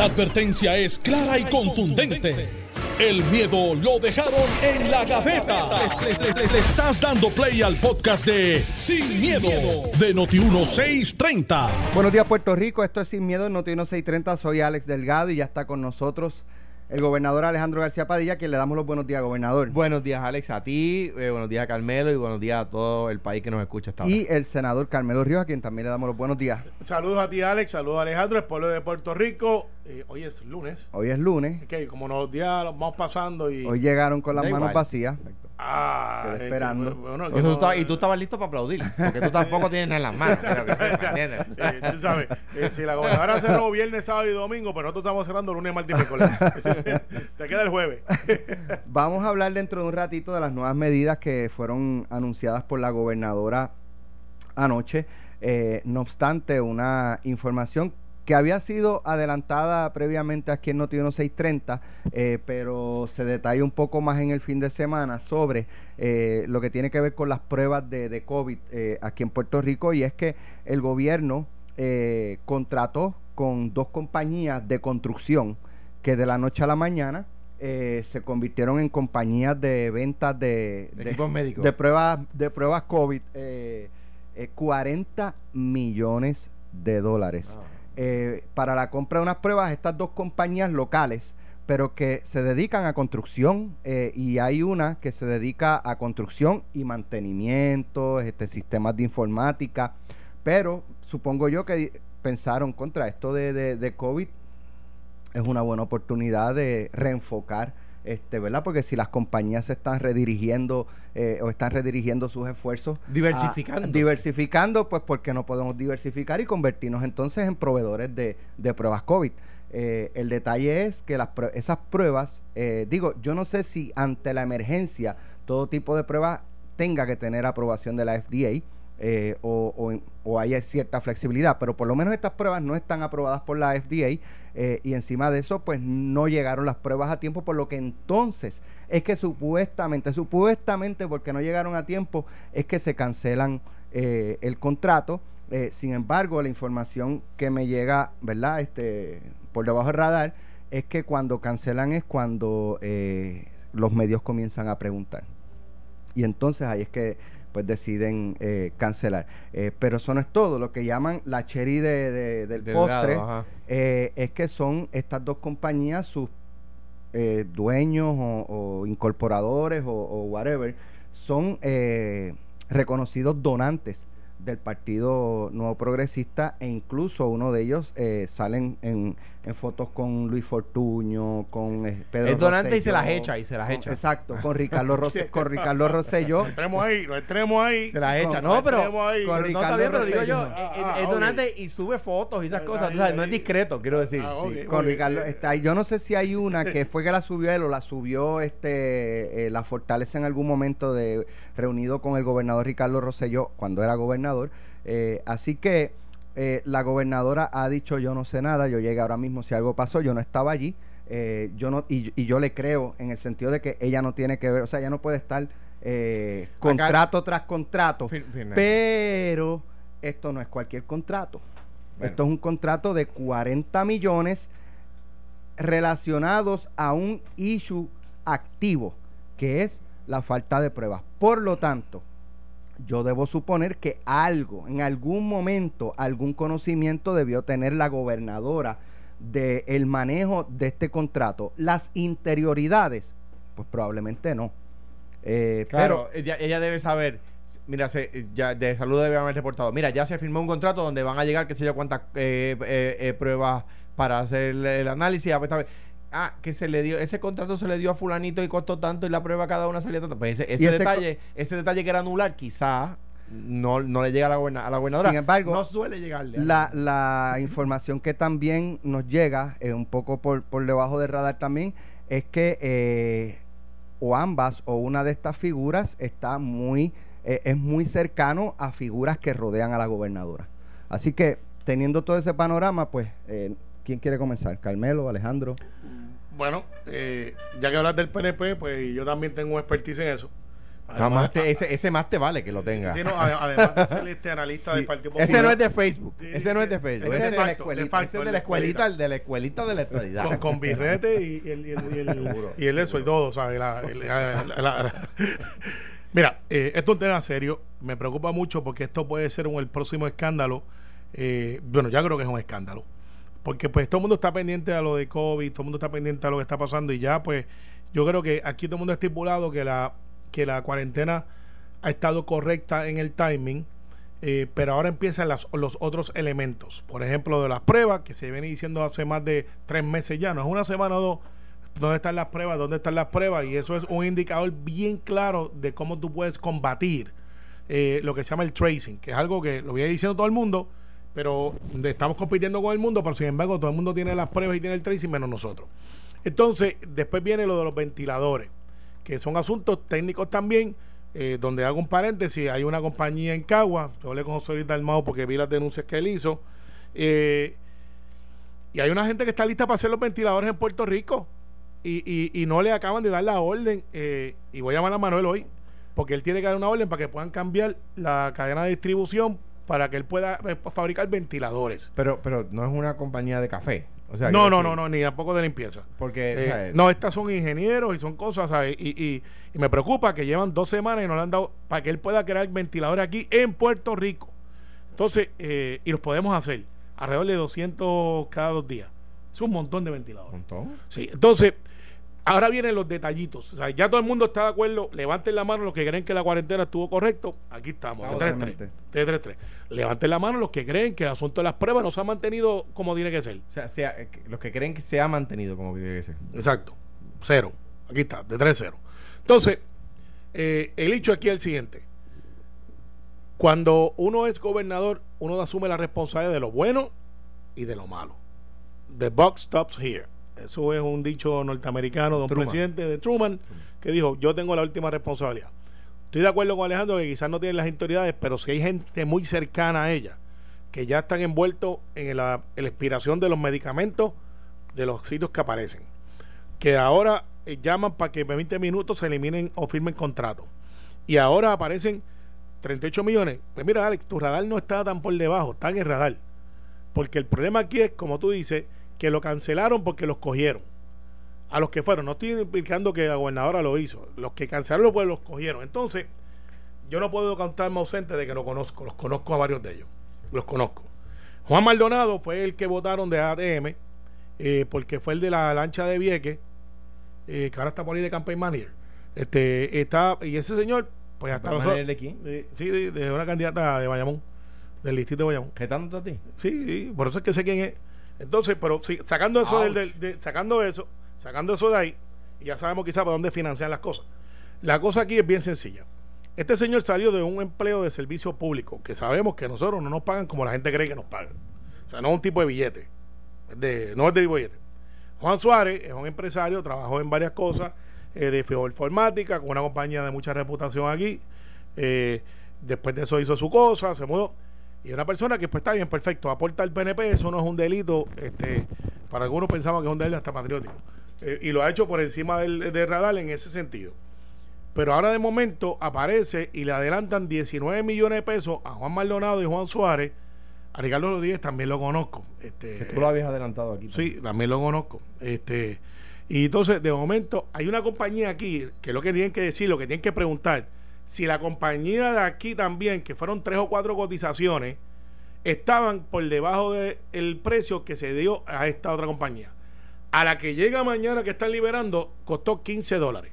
La advertencia es clara y contundente. El miedo lo dejaron en la gaveta. Le, estás dando play al podcast de Sin, miedo, de Noti1630. Buenos días, Puerto Rico. Esto es Sin Miedo en Noti1630. Soy Alex Delgado y ya está con nosotros el gobernador Alejandro García Padilla, quien le damos los buenos días, gobernador. Buenos días, Alex, a ti, eh, buenos días, Carmelo, y buenos días a todo el país que nos escucha hasta ahora. Y el senador Carmelo Ríos, a quien también le damos los buenos días. Saludos a ti, Alex, saludos a Alejandro, el pueblo de Puerto Rico. Eh, hoy es lunes. Hoy es lunes. Ok, como los días los vamos pasando y... Hoy llegaron con las Da manos igual. vacías. Ah, esperando. bueno, tú estabas- y tú estabas listo para aplaudir, porque tú tampoco tienes nada en las manos. pero que sepas, ¿entiendes? Sí, tú sabes, eh, si la gobernadora cerró viernes, sábado y domingo, pero nosotros estamos cerrando lunes, martes y miércoles. Te queda el jueves. Vamos a hablar dentro de un ratito de las nuevas medidas que fueron anunciadas por la gobernadora anoche. Eh, no obstante, una información que había sido adelantada previamente aquí en Notiuno 630, eh, pero se detalla un poco más en el fin de semana sobre eh, lo que tiene que ver con las pruebas de, de COVID eh, aquí en Puerto Rico y es que el gobierno eh, contrató con dos compañías de construcción que de la noche a la mañana eh, se convirtieron en compañías de ventas de, de- Equipos médicos. de pruebas de pruebas COVID eh, eh, 40 millones de dólares Ah. Eh, para la compra de unas pruebas estas dos compañías locales pero que se dedican a construcción eh, y hay una que se dedica a construcción y mantenimiento, este, sistemas de informática, pero supongo yo que pensaron contra esto de, de, de COVID es una buena oportunidad de reenfocar, este, ¿verdad? Porque si las compañías se están redirigiendo eh, o están redirigiendo sus esfuerzos Diversificando. a- diversificando, pues porque no podemos diversificar y convertirnos entonces en proveedores de, de pruebas COVID. Eh, el detalle es que las prue- esas pruebas, eh, digo, yo no sé si ante la emergencia todo tipo de prueba tenga que tener aprobación de la FDA eh, o, o, haya cierta flexibilidad, pero por lo menos estas pruebas no están aprobadas por la FDA eh, y encima de eso pues no llegaron las pruebas a tiempo, por lo que entonces es que supuestamente, supuestamente porque no llegaron a tiempo, es que se cancelan eh, el contrato. Sin embargo, la información que me llega, ¿verdad? Este, por debajo del radar, es que cuando cancelan es cuando los medios comienzan a preguntar. Y entonces ahí es que pues deciden eh, cancelar. Eh, pero eso no es todo. Lo que llaman la cherry de, de- del Del postre grado, eh, es que son estas dos compañías, sus eh, dueños o, o incorporadores o, o whatever, son eh, reconocidos donantes del Partido Nuevo Progresista e incluso uno de ellos eh, salen en, en fotos con Luis Fortuño, con eh, Pedro Es donante y se Rosselló, las echa, y se las con- echa. Exacto, con Ricardo, Rosse- con Ricardo Rosselló. Entremos ahí, nos entremos ahí. Se las echa. Con- No, pero. Con no, está Ricardo bien, pero digo yo, Rosselló. eh, eh, Ah, es donante y sube fotos y esas Ahí, cosas. tú sabes, no es discreto, quiero decir. Ah. Sí, muy con bien. Ricardo está ahí. Yo no sé si hay una que fue que la subió él o la subió este eh, la Fortaleza en algún momento de reunido con el gobernador Ricardo Rosselló cuando era gobernador. Eh, así que eh, la gobernadora ha dicho yo no sé nada, yo llegué ahora mismo si algo pasó, yo no estaba allí. eh, yo no y, y yo le creo en el sentido de que ella no tiene que ver, o sea, ella no puede estar eh, contrato tras contrato, Fin- fin- pero esto no es cualquier contrato. Bueno. Esto es un contrato de 40 millones relacionados a un issue activo, que es la falta de pruebas. Por lo tanto, yo debo suponer que algo, en algún momento, algún conocimiento debió tener la gobernadora del manejo de este contrato. Las interioridades, pues probablemente no. Eh, Claro, ella, ella debe saber. Mira, se, ya de salud debe haber reportado. Mira, ya se firmó un contrato donde van a llegar, qué sé yo, cuántas eh, eh, eh, pruebas para hacer el, el análisis. Ah, que se le dio, ese contrato se le dio a fulanito y costó tanto y la prueba cada una salía tanto. Pues ese, ese detalle, ese detalle que era anular, quizá no, no le llega a la, goberna- a la gobernadora. Sin embargo, no suele llegarle. La, la información que también nos llega, eh, un poco por, por debajo del radar también, es que eh, o ambas o una de estas figuras está muy, eh, es muy cercano a figuras que rodean a la gobernadora. Así que teniendo todo ese panorama, pues, eh, ¿quién quiere comenzar? Carmelo, Alejandro. Bueno, eh, ya que hablas del PNP, pues yo también tengo expertise en eso. Nada más te- ese, ese más te vale que lo tenga. Sí, no, ade- además de ser este analista del. Partido Popular. Ese no es de Facebook. Sí, Ese no es de Facebook. Ese Ese es de la escuelita. de facto, Ese es el de la escuelita. escuelita, de la escuelita de la estadidad. con, con birrete y, y el, y, el, y, el, y el eso y todo, ¿sabes? La- el- la- la- la- Mira, eh, esto es un tema serio. Me preocupa mucho porque esto puede ser un, el próximo escándalo. Eh, bueno, ya creo que es un escándalo. Porque pues todo el mundo está pendiente a lo de COVID, todo el mundo está pendiente a lo que está pasando y ya pues yo creo que aquí todo el mundo ha estipulado que la, que la cuarentena ha estado correcta en el timing. Eh, pero ahora empiezan las, los otros elementos. Por ejemplo, de las pruebas, que se viene diciendo hace más de tres meses ya, no es una semana o dos. ¿Dónde están las pruebas? ¿Dónde están las pruebas? Y eso es un indicador bien claro de cómo tú puedes combatir eh, lo que se llama el tracing, que es algo que lo viene diciendo todo el mundo, pero estamos compitiendo con el mundo, pero sin embargo todo el mundo tiene las pruebas y tiene el tracing menos nosotros. Entonces, después viene lo de los ventiladores, que son asuntos técnicos también, eh, donde hago un paréntesis, hay una compañía en Cagua, yo hablé con José Luis Dalmau porque vi las denuncias que él hizo, eh, y hay una gente que está lista para hacer los ventiladores en Puerto Rico y, y, y no le acaban de dar la orden, eh, y voy a llamar a Manuel hoy, porque él tiene que dar una orden para que puedan cambiar la cadena de distribución para que él pueda eh, fabricar ventiladores. Pero, pero no es una compañía de café. O sea, No, no, decir, no, no, ni tampoco de limpieza. Porque, Eh, o sea, no, estas son ingenieros y son cosas, ¿sabes? Y, y- y me preocupa que llevan dos semanas y no le han dado para que él pueda crear ventiladores aquí en Puerto Rico. Entonces, eh, y los podemos hacer alrededor de 200 cada dos días. Es un montón de ventiladores. un montón. Sí, entonces, ahora vienen los detallitos. O sea, ya todo el mundo está de acuerdo. Levanten la mano los que creen que la cuarentena estuvo correcto. Aquí estamos, de 3 Totalmente. 3 3 3 Levanten la mano los que creen que el asunto de las pruebas no se ha mantenido como tiene que ser. O sea, sea, eh, los que creen que se ha mantenido como tiene que ser. Exacto. Cero. Aquí está, de 3-0. Entonces, eh, el hecho aquí es el siguiente. Cuando uno es gobernador, uno asume la responsabilidad de lo bueno y de lo malo. The buck stops here. Eso es un dicho norteamericano de un Truman. presidente de Truman que dijo, yo tengo la última responsabilidad. Estoy de acuerdo con Alejandro que quizás no tienen las autoridades, pero si hay gente muy cercana a ella que ya están envueltos en la, en la expiración de los medicamentos de los sitios que aparecen que ahora eh, llaman para que en 20 minutos se eliminen o firmen contratos. Y ahora aparecen 38 millones. Pues mira, Alex, tu radar no está tan por debajo, está en el radar. Porque el problema aquí es, como tú dices, que lo cancelaron porque los cogieron. A los que fueron, no estoy implicando que la gobernadora lo hizo. Los que cancelaron pues los cogieron. Entonces, yo no puedo contarme ausente de que no conozco. Los conozco a varios de ellos. Los conozco. Juan Maldonado fue el que votaron de ATM eh, porque fue el de la lancha de Vieques, eh, que ahora está por ahí de campaign manager. Este, está, y ese señor, pues hasta ¿Campaign los de quién? eh, sí, de, de una candidata de Bayamón, del distrito de Bayamón. ¿Retándote a ti? Sí, sí, por eso es que sé quién es. Entonces, pero sí, sacando eso del, del- de- sacando eso, sacando eso de ahí, y ya sabemos quizás por dónde financian las cosas. La cosa aquí es bien sencilla. Este señor salió de un empleo de servicio público, que sabemos que nosotros no nos pagan como la gente cree que nos pagan. O sea, no es un tipo de billete. de, no es de billete. Juan Suárez es un empresario, trabajó en varias cosas, eh, de informática, con una compañía de mucha reputación aquí. Eh, después de eso hizo su cosa, se mudó. Y una persona que pues está bien, perfecto, aporta al PNP, eso no es un delito, este, para algunos pensaban que es un delito hasta patriótico. Eh, y lo ha hecho por encima del, del radar en ese sentido. Pero ahora de momento aparece y le adelantan 19 millones de pesos a Juan Maldonado y Juan Suárez. A Ricardo Rodríguez también lo conozco. Este, Que tú lo habías adelantado aquí. Sí, también lo conozco. Este, y entonces, de momento, hay una compañía aquí que lo que tienen que decir, lo que tienen que preguntar, si la compañía de aquí también, que fueron tres o cuatro cotizaciones, estaban por debajo del precio que se dio a esta otra compañía. A la que llega mañana que están liberando, costó 15 dólares.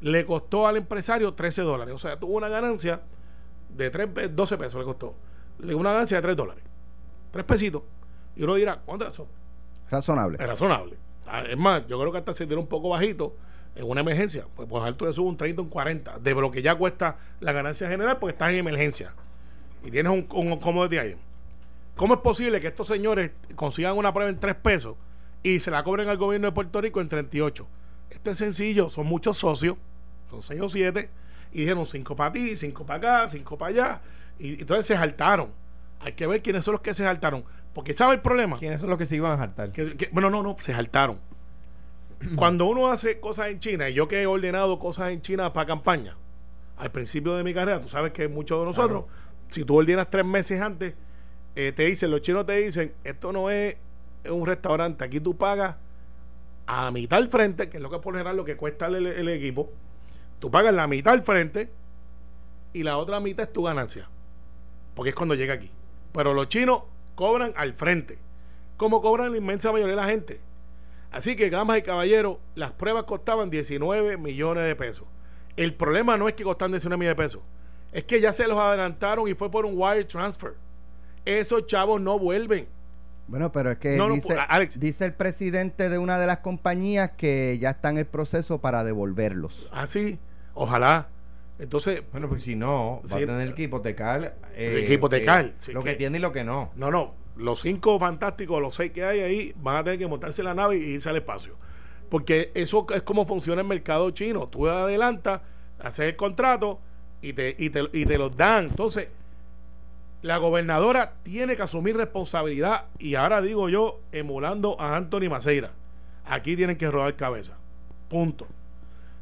Le costó al empresario 13 dólares. O sea, tuvo una ganancia de 3, pe- 12 pesos, le costó. Le una ganancia de 3 dólares. 3 pesitos. Y uno dirá, ¿cuánto es eso? Razonable. Es razonable. Ah, Es más, yo creo que hasta se tiró un poco bajito en una emergencia. Pues por alto le sube un 30 un 40 de lo que ya cuesta la ganancia general porque estás en emergencia. Y tienes un, un commodity ahí. ¿Cómo es posible que estos señores consigan una prueba en 3 pesos y se la cobren al gobierno de Puerto Rico en 38? Esto es sencillo, son muchos socios, son 6 o 7, y dijeron 5 para ti, 5 para acá, 5 para allá, y entonces se saltaron. Hay que ver quiénes son los que se saltaron. Porque ¿sabe el problema? ¿Quiénes son los que se iban a que- bueno, no, no, se saltaron. Cuando uno hace cosas en China, y yo que he ordenado cosas en China para campaña, al principio de mi carrera, tú sabes que muchos de nosotros, si tú ordenas tres meses antes, eh, te dicen, los chinos te dicen, esto no es un restaurante, aquí tú pagas a mitad al frente, que es lo que por general lo que cuesta el, el equipo, tú pagas la mitad al frente y la otra mitad es tu ganancia, porque es cuando llega aquí. Pero los chinos cobran al frente, como cobran la inmensa mayoría de la gente. Así que, damas y caballeros, las pruebas costaban 19 millones de pesos. El problema no es que costan 19 millones de pesos, es que ya se los adelantaron y fue por un wire transfer. Esos chavos no vuelven. Bueno, pero es que No, no, dice, pues, Alex. dice el presidente de una de las compañías que ya está en el proceso para devolverlos. Así, ojalá. Entonces, Bueno, pues si no, va Sí. a tener que hipotecar. eh, Que hipotecar, eh, sí, lo que, que- tiene y lo que no. no, no, los cinco fantásticos, los seis que hay ahí, van a tener que montarse en la nave y irse al espacio. Porque eso es como funciona el mercado chino. Tú adelantas, haces el contrato y te, y te, y te los dan. Entonces, la gobernadora tiene que asumir responsabilidad y ahora digo yo, emulando a Anthony Maceira. Aquí tienen que rodar cabeza. Punto.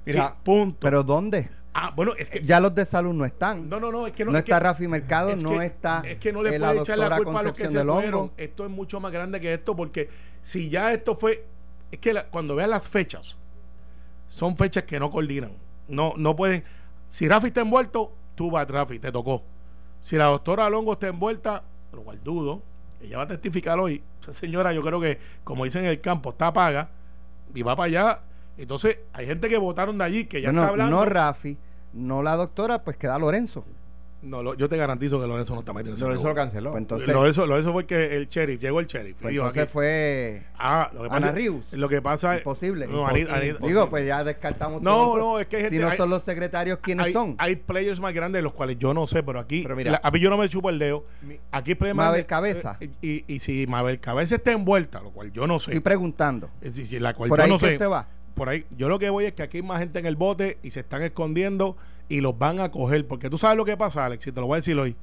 Mira, Sí, punto. ¿Pero dónde? Ah, bueno, es que Ya los de salud no están. no, no, no, es que no, no es que- está Rafi Mercado, es no está Es que no le puede echar la culpa a los que se fueron. Esto es mucho más grande que esto porque si ya esto fue... Es que la- cuando vean las fechas, son fechas que no coordinan. No, no pueden... Si Rafi está envuelto, tú vas, Rafi, te tocó. Si la doctora Longo está envuelta, lo cual dudo, ella va a testificar hoy. Esa señora, yo creo que, como dicen en el campo, está paga y va para allá. Entonces, hay gente que votaron de allí que ya está hablando. no Rafi, no la doctora, pues queda Lorenzo. No, lo- yo te garantizo que Lorenzo no está metido en ese eso lo canceló. Pues entonces, Lo de eso, lo de eso fue que el sheriff, llegó el sheriff. pues entonces aquí, fue ah, lo que pasa, Ana Rius. Lo que pasa es. Imposible. No, Anita- Anita- Digo, pues ya descartamos No, todo. no, es que hay gente- Si no hay- son los secretarios, ¿quiénes hay, son? hay players más grandes, los cuales yo no sé, pero aquí. Pero mira. la- a mí yo no me chupo el dedo. Aquí hay players Mabel Cabeza. eh, Y, y si Mabel Cabeza está envuelta, lo cual yo no sé. Estoy preguntando. Es decir, la cual Por yo ahí no que sé. usted va. Por ahí, yo lo que voy es que aquí hay más gente en el bote y se están escondiendo y los van a coger. Porque tú sabes lo que pasa, Alex, y te lo voy a decir hoy.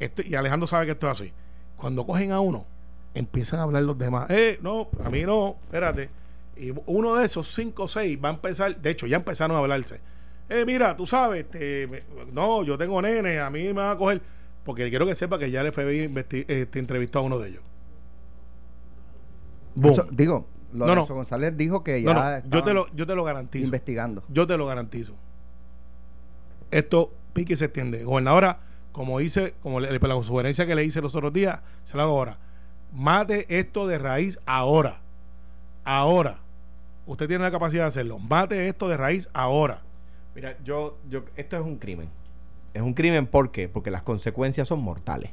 Esto- y Alejandro sabe que esto es así. Cuando cogen a uno, empiezan a hablar los demás. Eh, no, a mí no, espérate. Y uno de esos cinco o seis va a empezar, de hecho, ya empezaron a hablarse. Eh, mira, tú sabes, este, me- no, yo tengo nene, a mí me van a coger. Porque quiero que sepa que ya el FBI investi- este, entrevistó a uno de ellos. Eso- digo, Lorenzo no. González dijo que ya No, no, yo te lo, yo te lo garantizo. investigando. Yo te lo garantizo. Esto pique y se extiende. Gobernadora, como hice, como le, la sugerencia que le hice los otros días, se lo hago ahora. Mate esto de raíz ahora. Ahora. Usted tiene la capacidad de hacerlo. Mate esto de raíz ahora. Mira, yo, yo, esto es un crimen. Es un crimen ¿por qué? Porque las consecuencias son mortales.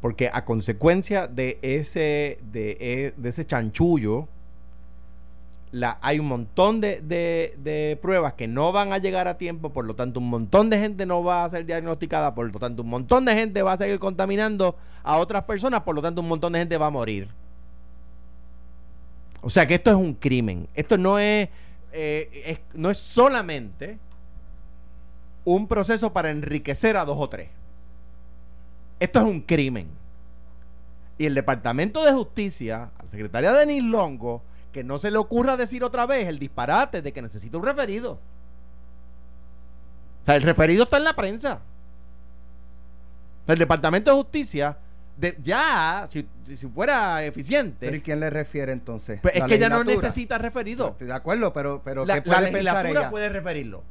Porque a consecuencia de ese, de, e- ese chanchullo, hay un montón de, pruebas que no van a llegar a tiempo, por lo tanto un montón de gente no va a ser diagnosticada, por lo tanto un montón de gente va a seguir contaminando a otras personas, por lo tanto un montón de gente va a morir. O sea que esto es un crimen. Esto no es, eh, no es solamente un proceso para enriquecer a dos o tres. Esto es un crimen. Y el Departamento de Justicia, la secretaria Denise Longo, que no se le ocurra decir otra vez el disparate de que necesita un referido. O sea, el referido está en la prensa. El Departamento de Justicia, de, ya, si, si fuera eficiente, ¿Pero y quién le refiere entonces? pues es ¿La que ella no necesita referido. Estoy de acuerdo, pero, pero La, ¿qué puede legislatura ella? puede referirlo.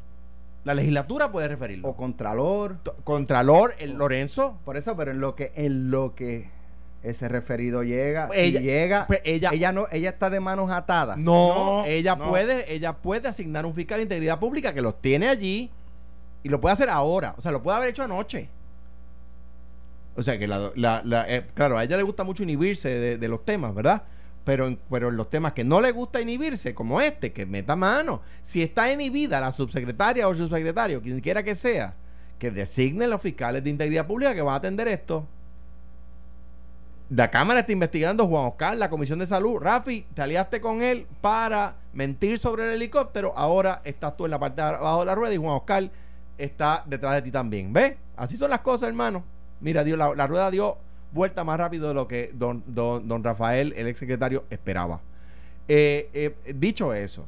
La legislatura puede referirlo. O Contralor. Contralor, el Lorenzo. Por eso, pero en lo que, en lo que ese referido llega, Pues si ella- llega, pues ella- ella no, ella está de manos atadas. No, No, ella no. puede, ella puede asignar un fiscal de integridad pública que los tiene allí y lo puede hacer ahora. O sea, lo puede haber hecho anoche. O sea que la, la- la- eh, claro, a ella le gusta mucho inhibirse de, de los temas, ¿verdad? Pero en, pero los temas que no le gusta inhibirse, como este, que meta mano. Si está inhibida la subsecretaria o el subsecretario, quien quiera que sea, que designe los fiscales de integridad pública que van a atender esto. La Cámara está investigando Juan Oscar, la Comisión de Salud. Rafi, te aliaste con él para mentir sobre el helicóptero. Ahora estás tú en la parte de abajo de la rueda y Juan Oscar está detrás de ti también. ¿Ves? Así son las cosas, hermano. Mira, dio, la, la rueda dio vuelta más rápido de lo que don, don, don Rafael, el exsecretario, esperaba. Eh, eh, dicho eso,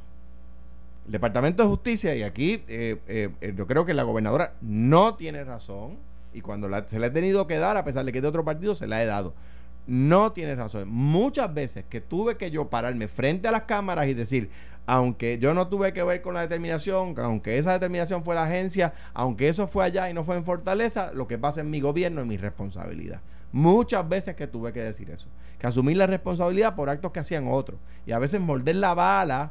El Departamento de Justicia, y aquí eh, eh, yo creo que la gobernadora no tiene razón, y cuando la- se le ha tenido que dar, a pesar de que es de otro partido, se la he dado. No tiene razón. Muchas veces que tuve que yo pararme frente a las cámaras y decir, aunque yo no tuve que ver con la determinación, que aunque esa determinación fue la agencia, aunque eso fue allá y no fue en Fortaleza, lo que pasa en mi gobierno es mi responsabilidad. Muchas veces que tuve que decir eso, que asumir la responsabilidad por actos que hacían otros y a veces morder la bala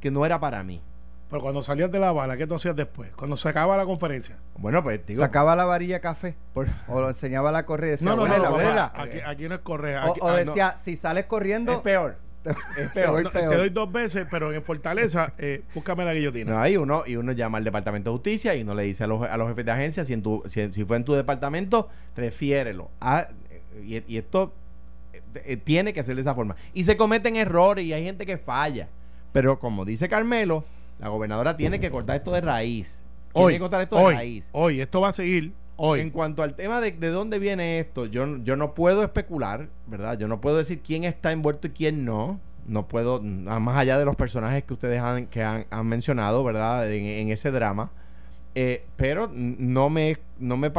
que no era para mí. Pero cuando salías de la bala, ¿qué tú hacías después? Cuando se acaba la conferencia. Bueno, pues digo, Sacaba la varilla de café por- o lo enseñaba la correa decía, No, no, no, "Huélela, no, huélela". Aquí, aquí no es correa. O, ah, no. decía, si sales corriendo, es peor. Te- Es peor. No, peor. te doy dos veces, pero en Fortaleza, eh, búscame la guillotina. No, y uno, y uno llama al Departamento de Justicia y uno le dice a los, a los jefes de agencia si, en tu, si, si fue en tu departamento, refiérelo. a- y, y esto eh, tiene que ser de esa forma. Y se cometen errores y hay gente que falla. Pero como dice Carmelo, la gobernadora tiene que cortar esto de raíz. Tiene Hoy, que cortar esto de hoy, raíz. hoy, esto va a seguir. En cuanto al tema de, de dónde viene esto, yo, yo no puedo especular, ¿verdad? Yo no puedo decir quién está envuelto y quién no. No puedo, más allá de los personajes que ustedes han, que han, han mencionado, ¿verdad? En, ese drama. Eh, pero no me, no me,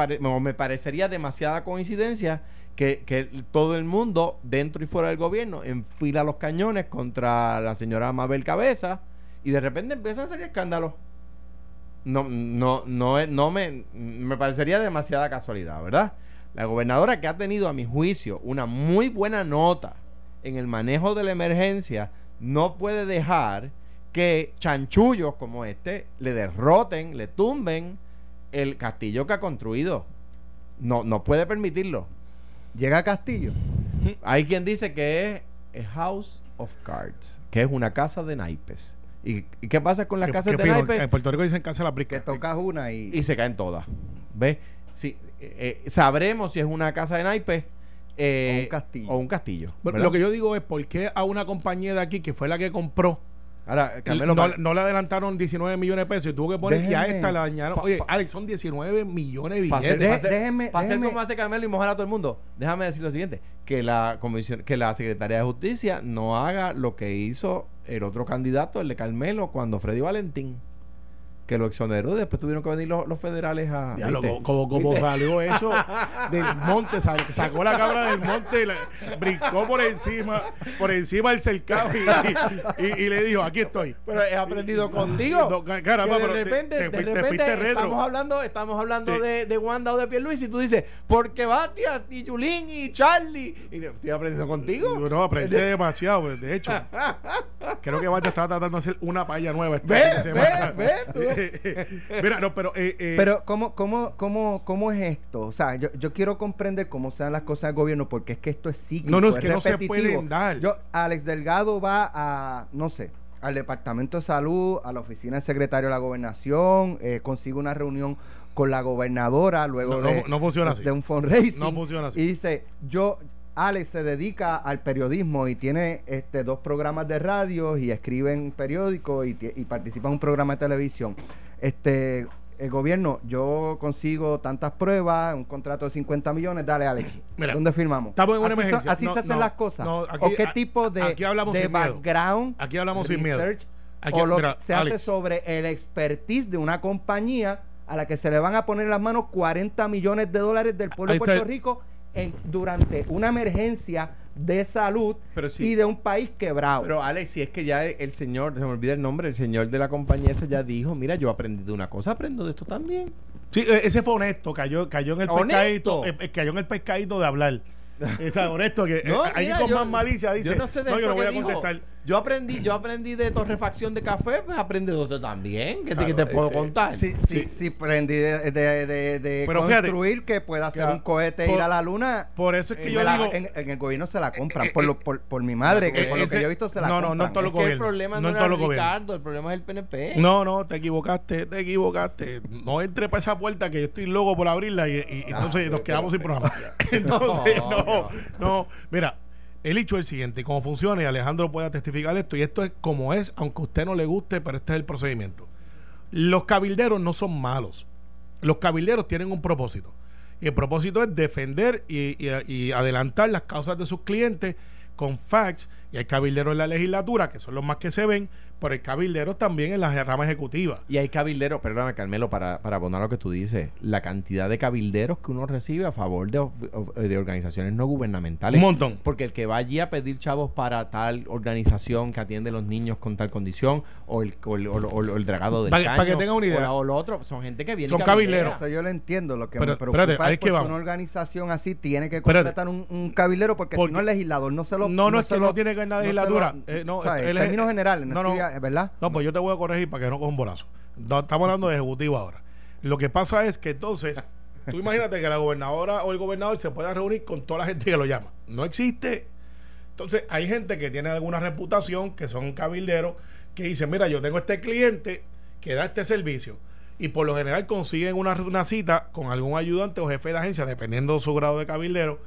me parecería demasiada coincidencia que, que todo el mundo, dentro y fuera del gobierno, enfila los cañones contra la señora Mabel Cabeza y de repente empiezan a salir escándalos. No, no, no, no me, me parecería demasiada casualidad, ¿verdad? La gobernadora que ha tenido, a mi juicio, una muy buena nota en el manejo de la emergencia, no puede dejar que chanchullos como este le derroten, le tumben el castillo que ha construido. No, no puede permitirlo. llega a Castillo. Hay quien dice que es a House of Cards, que es una casa de naipes. ¿Y, y qué pasa con las Que- casas que de fino, naipes? En Puerto Rico dicen casa de la Que brisca. tocas una y, y se caen todas. ¿Ves? Sí, eh, eh, sabremos si es una casa de naipes eh, O un castillo. o un castillo, lo que yo digo es, ¿por qué a una compañía de aquí, que fue la que compró, Ahora, Carmelo, no, le adelantaron 19 millones de pesos y tuvo que poner, y a Déjenme- esta la dañaron? Pa- Oye, Alex, son 19 millones de para hacer, billetes. Hacer- déjeme- pa' hacer déjeme- como hace Carmelo y mojar a todo el mundo, déjame decir lo siguiente, que la comisión, que la Secretaría de Justicia no haga lo que hizo el otro candidato, el de Carmelo, cuando Freddy Valentín, que lo exoneró, y después tuvieron que venir los, los federales a... Diablo, ¿viste? como, salió eso del monte, sal- sacó la cabra del monte y la- brincó por encima, por encima del cercado y, y- y le dijo, aquí estoy. Pero he aprendido contigo. No, ca- caramba, Que pero de te- repente, te de fuiste- repente fuiste retro. estamos hablando, estamos hablando Sí. de, de Wanda o de Pierluis y tú dices, porque Batia y Julín y Charlie. Y estoy aprendiendo contigo. No, aprendí demasiado. pues, De hecho, creo que Bata estaba tratando de hacer una paella nueva. Este Ve, de semana. Mira, no, pero. eh, eh, Pero, ¿cómo, cómo, cómo, ¿cómo es esto? O sea, yo, yo quiero comprender cómo sean las cosas del gobierno, porque es que esto es cíclico. No, no, es que no se repetitivo. pueden dar. Yo, Alex Delgado va a, no sé, al Departamento de Salud, a la oficina del secretario de la Gobernación, eh, consigue una reunión con la gobernadora luego No, no, de, no funciona así. de un fundraising. No funciona así. Y dice, yo, Alex se dedica al periodismo y tiene este dos programas de radio y escribe en un periódico y, ti- y participa en un programa de televisión. Este, el gobierno, yo consigo tantas pruebas, un contrato de 50 millones, dale Alex, Mira, ¿dónde firmamos? estamos en una Así son- así No, se hacen no, las cosas. no, aquí- ¿O qué tipo de, aquí hablamos de sin miedo. background Aquí hablamos sin miedo. research Aquí- o lo mira, se hace sobre el expertise de una compañía a la que se le van a poner en las manos 40 millones de dólares del pueblo de Puerto Rico en, durante una emergencia de salud Pero sí. y de un país quebrado. Pero Alex, si es que ya el señor, se me olvida el nombre, el señor de la compañía esa ya dijo, mira, yo aprendí de una cosa, aprendo de esto también. Sí, eh, ese fue honesto, cayó, cayó en el pescadito, eh, eh, cayó en el pescadito de hablar. Está honesto que eh, No, alguien mira, con yo- más malicia dice, yo no sé de yo eso no voy a dijo. Yo aprendí, yo aprendí de torrefacción de café, pues aprendí de esto también, que, te- que Claro, te puedo este, contar. Sí, sí, sí, aprendí de, de, de- de Pero fíjate, construir que pueda hacer un cohete e ir por- a la luna. Por eso es que Eh, yo la- digo... en, en el gobierno se la compran. eh, por, eh, lo, por, por mi madre, que eh, por lo ese- que yo he visto se la no, no, no compran. en todos los es que el problema no no, era gobiernos. Ricardo, el problema es el PNP. No, no, te equivocaste, te equivocaste. No entre para esa puerta que yo estoy loco por abrirla y, y- y entonces nos quedamos sin programa. Entonces, No, no, no. no. Mira, el hecho es el siguiente, cómo funciona y Alejandro pueda testificar esto y esto es como es, aunque a usted no le guste, pero este es el procedimiento. Los cabilderos no son malos. Los cabilderos tienen un propósito. Y el propósito es defender y, y- y adelantar las causas de sus clientes con facts y hay cabilderos en la legislatura, que son los más que se ven, pero hay cabilderos también en la rama ejecutiva. Y hay cabilderos, perdóname Carmelo, para, para abonar lo que tú dices, la cantidad de cabilderos que uno recibe a favor de, de organizaciones no gubernamentales. Un montón. Porque el que va allí a pedir chavos para tal organización que atiende a los niños con tal condición, o el, o el, o el, dragado del para, para que tenga una idea. O, lo otro, son gente que viene Son cabilderos. Eso yo lo entiendo. Lo que me preocupa espérate, es, que una organización así tiene que contratar un, un, cabildero porque, porque, si no el legislador no se lo No, no, no es que no tiene que ver en la legislatura. Eh, no, en términos generales, no, no, ¿verdad? No, pues yo te voy a corregir para que no coja un bolazo. estamos hablando de ejecutivo ahora. Lo que pasa es que entonces, tú imagínate que la gobernadora o el gobernador se pueda reunir con toda la gente que lo llama. No existe. Entonces, hay gente que tiene alguna reputación, que son cabilderos, que dicen, mira, yo tengo este cliente que da este servicio. Y por lo general consiguen una, una cita con algún ayudante o jefe de agencia, dependiendo de su grado de cabildero,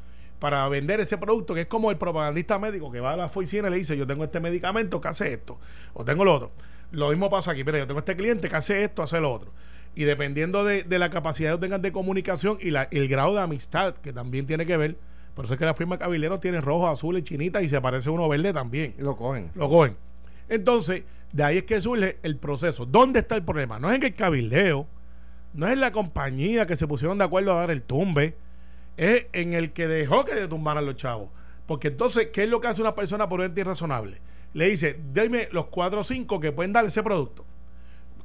para vender ese producto, que es como el propagandista médico que va a la oficina y le dice, yo tengo este medicamento que hace esto, o tengo lo otro. Lo mismo pasa aquí, pero yo tengo este cliente que hace esto, hace lo otro. Y dependiendo de, la capacidad que tengan de comunicación y la, el grado de amistad que también tiene que ver, por eso es que la firma Cabilero tiene rojo, azul y chinita y se parece uno verde también. Lo cogen. Lo cogen. Entonces, de ahí es que surge el proceso. ¿Dónde está el problema? No es en el cabildeo, no es en la compañía que se pusieron de acuerdo a dar el tumbe es en el que dejó que le tumbaran los chavos. Porque entonces, ¿qué es lo que hace una persona por ente irrazonable? Le dice, dime los cuatro o cinco que pueden dar ese producto.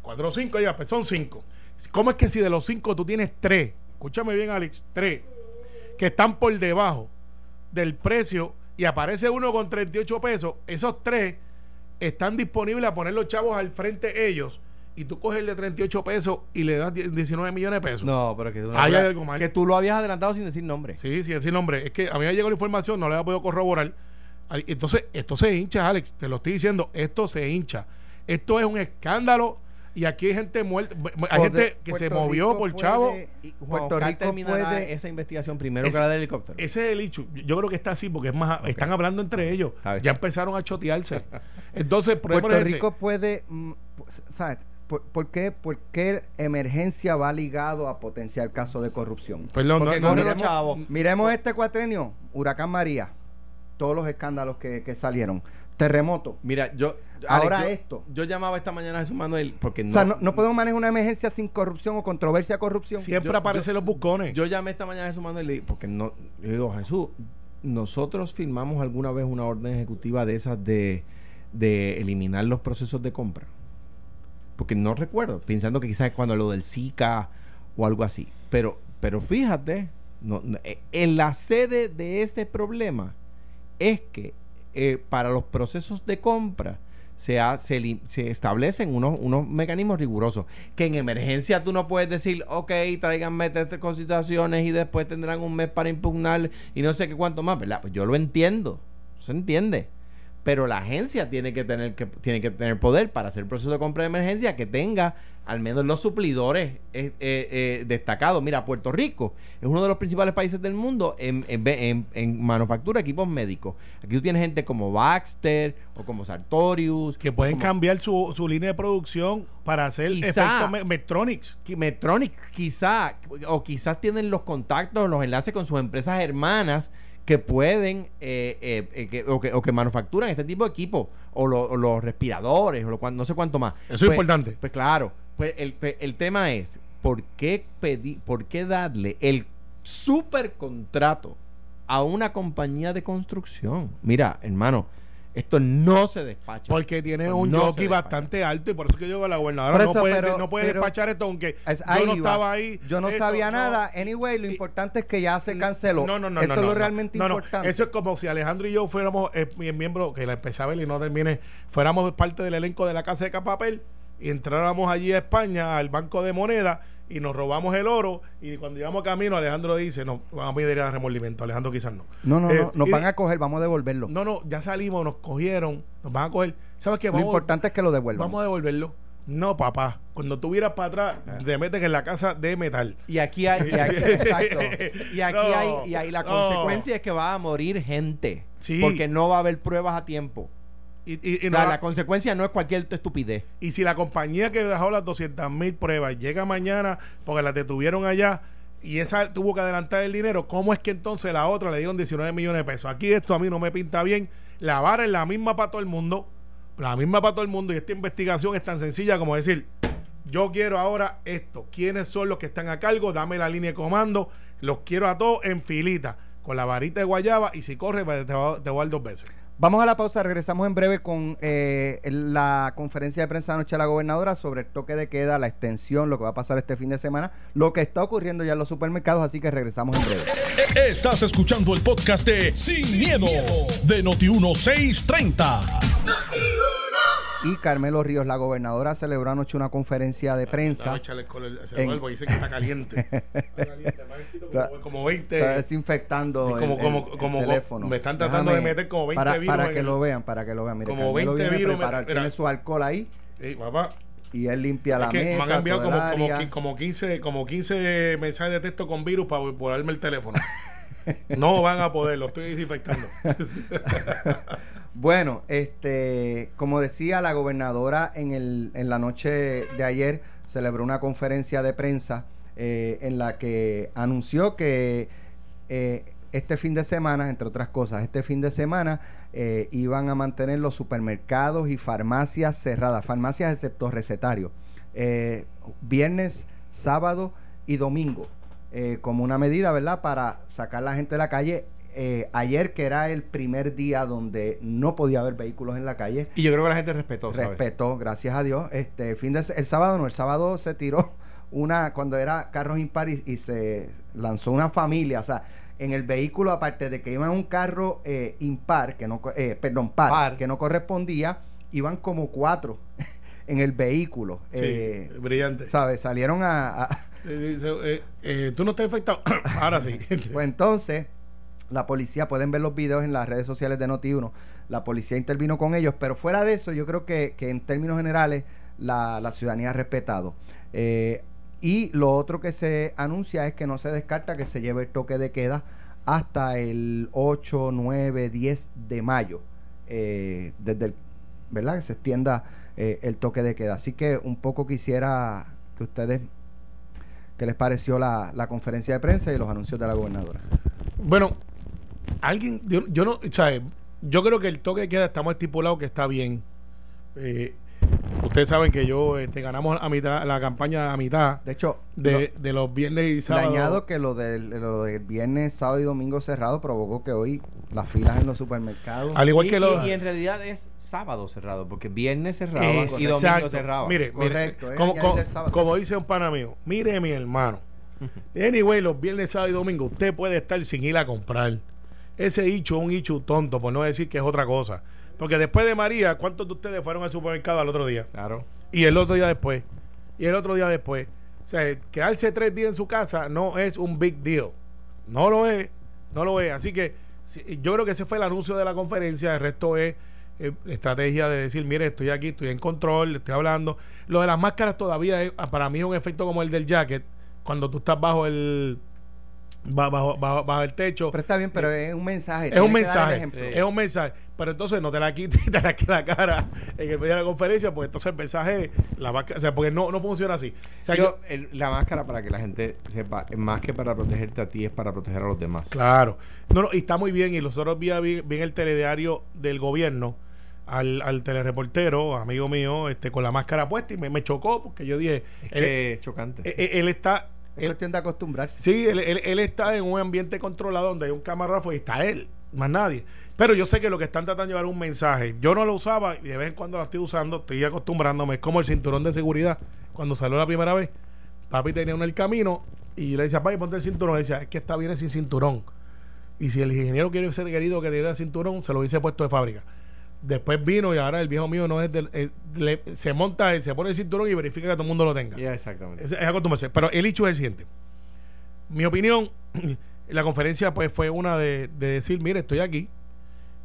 Cuatro o cinco, ya, pues son cinco. ¿Cómo es que si de los cinco tú tienes tres, escúchame bien, Alex, tres, que están por debajo del precio y aparece uno con 38 pesos, esos tres están disponibles a poner los chavos al frente ellos y tú coges el de 38 pesos y le das 19 millones de pesos. No, pero que, Hay algo mal. que tú lo habías adelantado sin decir nombre. Sí, sin decir nombre. Es que a mí me llegó la información, no le había podido corroborar. Entonces, esto se hincha, Alex. Te lo estoy diciendo, esto se hincha. Esto es un escándalo. Y aquí hay gente muerta, hay gente que se movió por chavo. Puerto Rico terminará esa investigación primero que la del helicóptero. Ese es el hecho. Yo creo que está así porque es más, están hablando entre ellos. Ya empezaron a chotearse. Entonces, Puerto Rico puede, mm, ¿sabes? ¿Por, qué, ¿Por qué emergencia va ligado a potencial caso de corrupción? Perdón, no, miremos, miremos este cuatrenio, Huracán María, todos los escándalos que, salieron. Terremoto. Mira, yo. Ahora esto. Yo llamaba esta mañana a Jesús Manuel porque no. O sea, no, podemos manejar una emergencia sin corrupción o controversia corrupción. Siempre aparecen los bucones. Yo llamé esta mañana a Jesús Manuel porque no. Yo digo, Jesús, nosotros firmamos alguna vez una orden ejecutiva de esas de, de eliminar los procesos de compra porque no recuerdo, pensando que quizás es cuando lo del Zika o algo así. Pero, pero fíjate, no, eh, en la sede de este problema es que eh, para los procesos de compra se, se, establecen unos, unos mecanismos rigurosos. Que en emergencia tú no puedes decir, ok, tráiganme estas constituciones y después tendrán un mes para impugnar y no sé qué cuánto más, ¿verdad? Pues yo lo entiendo, se entiende pero la agencia tiene que tener que tiene que tener poder para hacer el proceso de compra de emergencia que tenga al menos los suplidores eh, eh, eh, destacados. Mira, Puerto Rico es uno de los principales países del mundo en, en, manufactura de equipos médicos. Aquí tú tienes gente como Baxter o como Sartorius. Que pueden cambiar su, su, línea de producción para hacer quizá, Medtronics. Medtronics, quizá, o quizás tienen los contactos, los enlaces con sus empresas hermanas que pueden eh, eh, eh, que, o, que, o, que, manufacturan este tipo de equipos o, los respiradores o lo, no sé cuánto más. Eso es pues, importante. Pues claro, pues el, el tema es, ¿por qué, pedir, ¿por qué darle el super contrato a una compañía de construcción? Mira, hermano, esto no se despacha. Porque tiene un jockey bastante alto y por eso que yo digo la gobernadora no puede, no puede despachar esto, aunque yo no estaba ahí. Yo no sabía nada. Anyway, lo importante es que ya se canceló. No, no, no. Eso es lo realmente importante. Eso es como si Alejandro y yo fuéramos eh, miembros, que la empecé y no termine, fuéramos parte del elenco de la Casa de Capapel y entráramos allí a España, al Banco de Moneda y nos robamos el oro y cuando llevamos camino Alejandro dice no vamos a pedir a remordimiento Alejandro quizás no. No no, no eh, nos van a coger vamos a devolverlo. No no ya salimos nos cogieron nos van a coger. Sabes qué lo importante es que lo devuelvan. Vamos a devolverlo. No papá cuando tú miras para atrás ah. te meten en la casa de metal. Y aquí hay y aquí, exacto. Y aquí hay y ahí la consecuencia es que va a morir gente. Sí. porque no va a haber pruebas a tiempo y, la, consecuencia no es cualquier estupidez. Y si la compañía que dejó las 200 mil pruebas llega mañana porque las detuvieron allá y esa tuvo que adelantar el dinero, ¿cómo es que entonces la otra le dieron 19 millones de pesos? Aquí esto a mí no me pinta bien la vara es la misma para todo el mundo, la misma para todo el mundo y esta investigación es tan sencilla como decir, yo quiero ahora esto, quiénes son los que están a cargo, dame la línea de comando, los quiero a todos en filita, con la varita de guayaba y si corre pues, te voy a dar dos veces. Vamos a la pausa, regresamos en breve con eh, la conferencia de prensa de anoche de la gobernadora sobre el toque de queda, la extensión, lo que va a pasar este fin de semana, lo que está ocurriendo ya en los supermercados, así que regresamos en breve. Estás escuchando el podcast de Sin, miedo, de Noti1630. Y Carmelo Ríos, la gobernadora, celebró anoche una conferencia de prensa. Échale el, el, en, vuelvo, dice que está caliente. está caliente, está, como 20. Está desinfectando como, el, como, el, como, teléfono. Me están tratando Déjame, de meter como 20 para, virus. Para que lo vean, para que lo vean. Mire, como Carmelo 20 virus. Me, Tiene su alcohol ahí. Sí, papá. Y él limpia es la que mesa. Me han enviado como, como, como, 15, como 15 mensajes de texto con virus para ponerme el teléfono. no van a poder, lo estoy desinfectando. bueno, este, como decía la gobernadora en, el, en la noche de ayer, celebró una conferencia de prensa eh, en la que anunció que eh, este fin de semana, entre otras cosas, este fin de semana eh, iban a mantener los supermercados y farmacias cerradas, farmacias excepto recetarios, viernes, sábado y domingo, como una medida, ¿verdad?, para sacar la gente de la calle. Eh, ayer, que era el primer día donde no podía haber vehículos en la calle. Y yo creo que la gente respetó. ¿sabes? Respetó, gracias a Dios. Este, el, fin de, el sábado no, el sábado se tiró una, cuando era carros impares y, y se lanzó una familia, o sea, en el vehículo, aparte de que iban un carro eh, impar, que no, eh, perdón, par, par, que no correspondía, iban como cuatro en el vehículo. Sí, eh, brillante. ¿Sabes? Salieron a... a Tú no estás infectado. Ahora sí. pues entonces, la policía, pueden ver los videos en las redes sociales de Noti1, la policía intervino con ellos, pero fuera de eso, yo creo que, que en términos generales, la, la ciudadanía ha respetado. Eh, y lo otro que se anuncia es que no se descarta que se lleve el toque de queda hasta el 8, 9, 10 de mayo. Eh, desde el, ¿verdad? Que se extienda eh, el toque de queda. Así que un poco quisiera que ustedes, ¿qué les pareció la, la conferencia de prensa y los anuncios de la gobernadora? Bueno, alguien, yo, yo no, o sea, yo creo que el toque de queda estamos estipulado que está bien. Eh, Ustedes saben que yo este, ganamos a mitad, la campaña a mitad. De hecho, de, lo, de los viernes y sábados. Le añado que lo del, lo del viernes, sábado y domingo cerrado provocó que hoy las filas en los supermercados. Al igual y, que los. Y, y, en realidad es sábado cerrado, porque viernes cerrado y domingo cerrado. Mire, Correcto, mire como, como, como, dice un pana mío, mire mi hermano. anyway, los viernes, sábado y domingo, usted puede estar sin ir a comprar. Ese hicho es un hicho tonto, por no decir que es otra cosa. Porque después de María, ¿cuántos de ustedes fueron al supermercado al otro día? Claro. Y el otro día después. Y el otro día después. O sea, quedarse tres días en su casa no es un big deal. No lo es. No lo es. Así que yo creo que ese fue el anuncio de la conferencia. El resto es eh, estrategia de decir, mire, estoy aquí, estoy en control, estoy hablando. Lo de las máscaras todavía es, para mí es un efecto como el del jacket. Cuando tú estás bajo el bajo, bajo, bajo, el techo. Pero está bien, pero es un mensaje. Es un mensaje. Es un mensaje. Pero entonces no te la quites y te la queda cara en el medio de la conferencia, pues entonces el mensaje, la máscara, o sea, porque no, no funciona así. O sea, yo, yo el, la máscara, para que la gente sepa, más que para protegerte a ti, es para proteger a los demás. Claro. No, no, y está muy bien. Y nosotros vi, vi, vi en el telediario del gobierno. Al, al telereportero, amigo mío, este con la máscara puesta y me, me chocó porque yo dije. Es él, que es chocante. Eh, Él, él está es él, cuestión de acostumbrarse. Sí, él, él, él, está en un ambiente controlado donde hay un camarógrafo y está él, más nadie. Pero yo sé que lo que están tratando de llevar un mensaje. Yo no lo usaba y de vez en cuando lo estoy usando, estoy acostumbrándome. Es como el cinturón de seguridad. Cuando salió la primera vez, papi tenía uno en el camino y le decía, papi, ponte el cinturón. Y decía, es que esta viene sin cinturón. Y si el ingeniero quiere ser querido que tuviera cinturón, se lo hubiese puesto de fábrica. Después vino y ahora el viejo mío no es del. Eh, le, se monta, él se pone el cinturón y verifica que todo el mundo lo tenga. Yeah, exactamente. Es, es acostumbrarse. Pero el hecho es el siguiente. Mi opinión, la conferencia pues fue una de, de decir, mire, estoy aquí.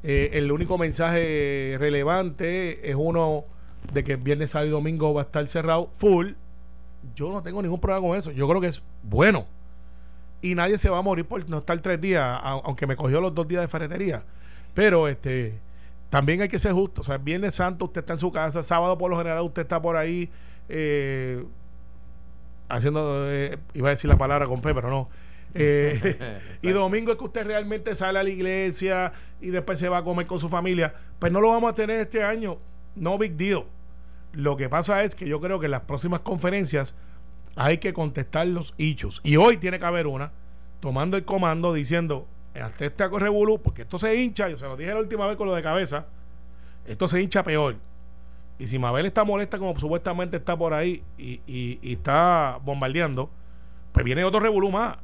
Eh, el único mensaje relevante es uno de que viernes, sábado y domingo va a estar cerrado full. Yo no tengo ningún problema con eso. Yo creo que es bueno. Y nadie se va a morir por no estar tres días, aunque me cogió los dos días de ferretería. Pero este también hay que ser justo. O sea, Viernes Santo usted está en su casa, sábado por lo general usted está por ahí eh, haciendo, eh, iba a decir la palabra con P, pero no. Eh, y domingo es que usted realmente sale a la iglesia y después se va a comer con su familia. Pues no lo vamos a tener este año. No big deal. Lo que pasa es que yo creo que en las próximas conferencias hay que contestar los hechos. Y hoy tiene que haber una tomando el comando diciendo, ante este revolú, porque esto se hincha, yo se lo dije la última vez con lo de cabeza, esto se hincha peor. Y si Mabel está molesta como supuestamente está por ahí y, está bombardeando, pues viene otro revolú más.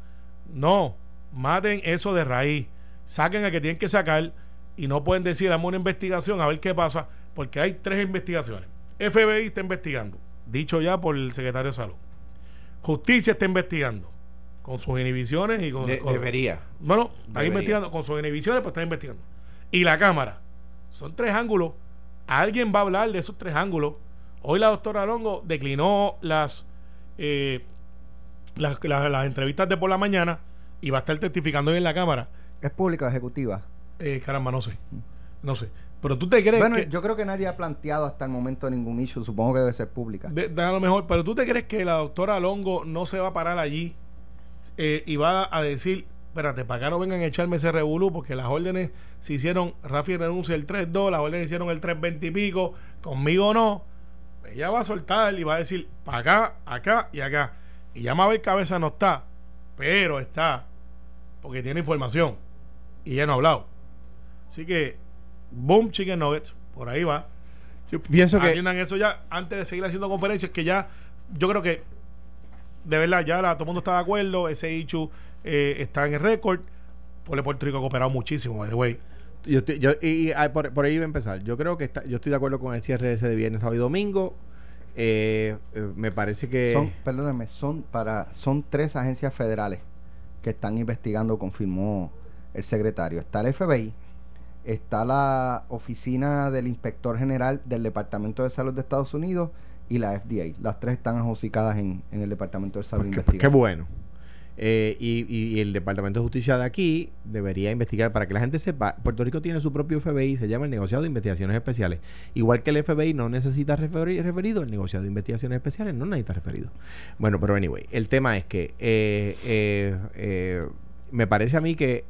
No, maten eso de raíz. Saquen a que tienen que sacar y no pueden decir, dame una investigación a ver qué pasa, porque hay tres investigaciones. FBI está investigando, dicho ya por el secretario de Salud. Justicia está investigando con sus inhibiciones y con, debería. Bueno, está investigando con sus inhibiciones, pues está investigando. Y la Cámara. Son tres ángulos. Alguien va a hablar de esos tres ángulos. Hoy la doctora Longo declinó las, eh, las, las, entrevistas de por la mañana y va a estar testificando hoy en la Cámara. ¿Es pública ejecutiva? Eh, caramba, no sé. No sé. Pero tú te crees bueno, yo creo que nadie ha planteado hasta el momento ningún issue. Supongo que debe ser pública. De, a lo mejor. Pero tú te crees que la doctora Longo no se va a parar allí eh, y va a decir, espérate, para acá no vengan a echarme ese revolú porque las órdenes se hicieron, Rafi renuncia el 3-2, las órdenes hicieron el 3-20 y pico, conmigo no. Ella va a soltar y va a decir, para acá, acá y acá. Y ya Mabel Cabeza no está, pero está, porque tiene información. Y ya no ha hablado. Así que Boom Chicken Nuggets, por ahí va. Yo pienso que. eso ya antes de seguir haciendo conferencias, que ya, yo creo que, de verdad, ya todo el mundo está de acuerdo, ese issue eh, está en el récord. Por Puerto Rico ha cooperado muchísimo, by the way. Yo, yo y, ah, por, ahí iba a empezar. Yo creo que está, yo estoy de acuerdo con el cierre ese de viernes, sábado y domingo. Eh, eh, me parece que. Son, perdóname, son, para, son tres agencias federales que están investigando, confirmó el secretario. Está el FBI, está la oficina del inspector general del Departamento de Salud de Estados Unidos y la FDA. Las tres están ajosicadas en, en el Departamento de Salud pues pues qué bueno. Eh, y, el Departamento de Justicia de aquí debería investigar para que la gente sepa. Puerto Rico tiene su propio FBI, se llama el Negociado de Investigaciones Especiales. Igual que el FBI no necesita referido, el Negociado de Investigaciones Especiales no necesita referido. Bueno, pero anyway, el tema es que eh, eh, me parece a mí que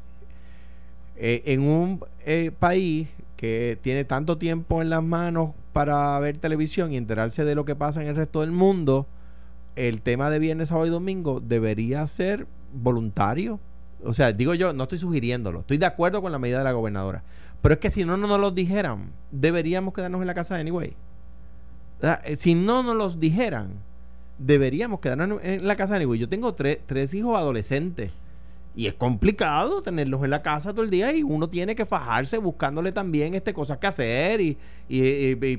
en un eh, país que tiene tanto tiempo en las manos para ver televisión y enterarse de lo que pasa en el resto del mundo, el tema de viernes, sábado y domingo debería ser voluntario. O sea, digo yo, no estoy sugiriéndolo, estoy de acuerdo con la medida de la gobernadora. Pero es que si no, no nos lo dijeran, deberíamos quedarnos en la casa anyway. Eh, si no nos los dijeran, deberíamos quedarnos en la casa anyway. Yo tengo tres hijos adolescentes y es complicado tenerlos en la casa todo el día y uno tiene que fajarse buscándole también este cosas que hacer y,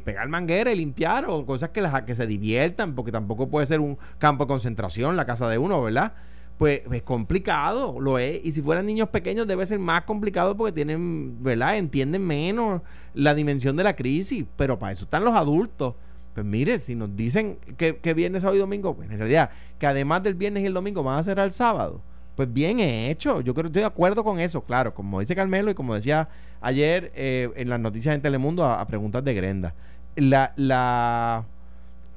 pegar manguera y limpiar o cosas que, las, que se diviertan, porque tampoco puede ser un campo de concentración la casa de uno, ¿verdad? Pues es complicado, lo es. Y si fueran niños pequeños debe ser más complicado porque tienen, ¿verdad? Entienden menos la dimensión de la crisis, pero para eso están los adultos. Pues mire, si nos dicen que, que viernes, sábado y domingo, pues en realidad, que además del viernes y el domingo van a cerrar el sábado pues bien hecho. Yo creo estoy de acuerdo con eso, claro, como dice Carmelo y como decía ayer eh, en las noticias en Telemundo a, preguntas de Grenda. La, la,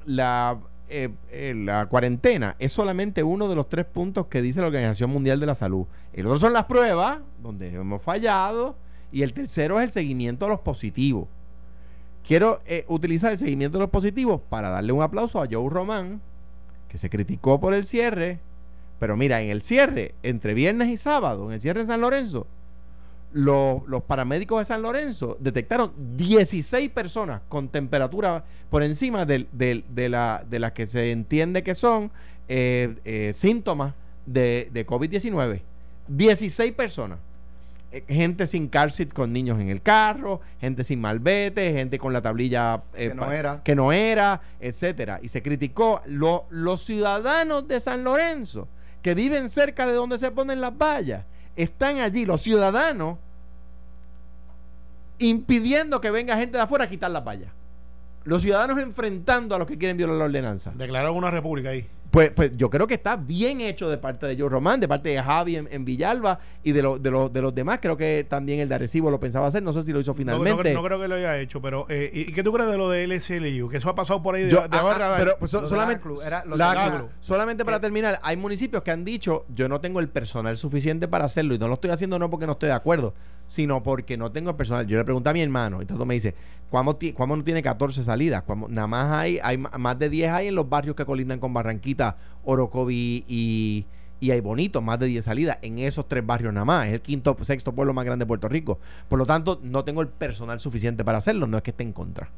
la, eh, eh, la cuarentena es solamente uno de los tres puntos que dice la Organización Mundial de la Salud. El otro son las pruebas, donde hemos fallado, y el tercero es el seguimiento de los positivos. Quiero utilizar el seguimiento de los positivos para darle un aplauso a Joe Román, que se criticó por el cierre pero mira, en el cierre, entre viernes y sábado, en el cierre en San Lorenzo, los, paramédicos de San Lorenzo detectaron 16 personas con temperatura por encima de, la, de las que se entiende que son eh, eh, síntomas de, de COVID-19. 16 personas. Eh, gente sin car seat con niños en el carro, gente sin malvete, gente con la tablilla que, no era. que no era, etcétera. Y se criticó los ciudadanos de San Lorenzo que viven cerca de donde se ponen las vallas, están allí los ciudadanos impidiendo que venga gente de afuera a quitar las vallas. Los ciudadanos enfrentando a los que quieren violar la ordenanza. Declararon una república ahí. Pues, pues yo creo que está bien hecho de parte de Joe Román, de parte de Javi en, Villalba y de, lo, de, de los demás. Creo que también el de Arecibo lo pensaba hacer. No sé si lo hizo finalmente. No, creo que lo haya hecho, pero eh, ¿y qué tú crees de lo de LSLU? Que eso ha pasado por ahí de, yo, de ah, ah, Pero pues, solamente, solamente para terminar, hay municipios que han dicho, yo no tengo el personal suficiente para hacerlo y no lo estoy haciendo no porque no estoy de acuerdo, sino porque no tengo el personal. Yo le pregunté a mi hermano y todo me dice, ¿Cuámo, no tiene 14 salidas? nada más hay, hay más de 10 hay en los barrios que colindan con Barranquita, Orocovi y, y hay bonito, más de 10 salidas en esos tres barrios nada más. Es el quinto, sexto pueblo más grande de Puerto Rico. Por lo tanto, no tengo el personal suficiente para hacerlo, no es que esté en contra.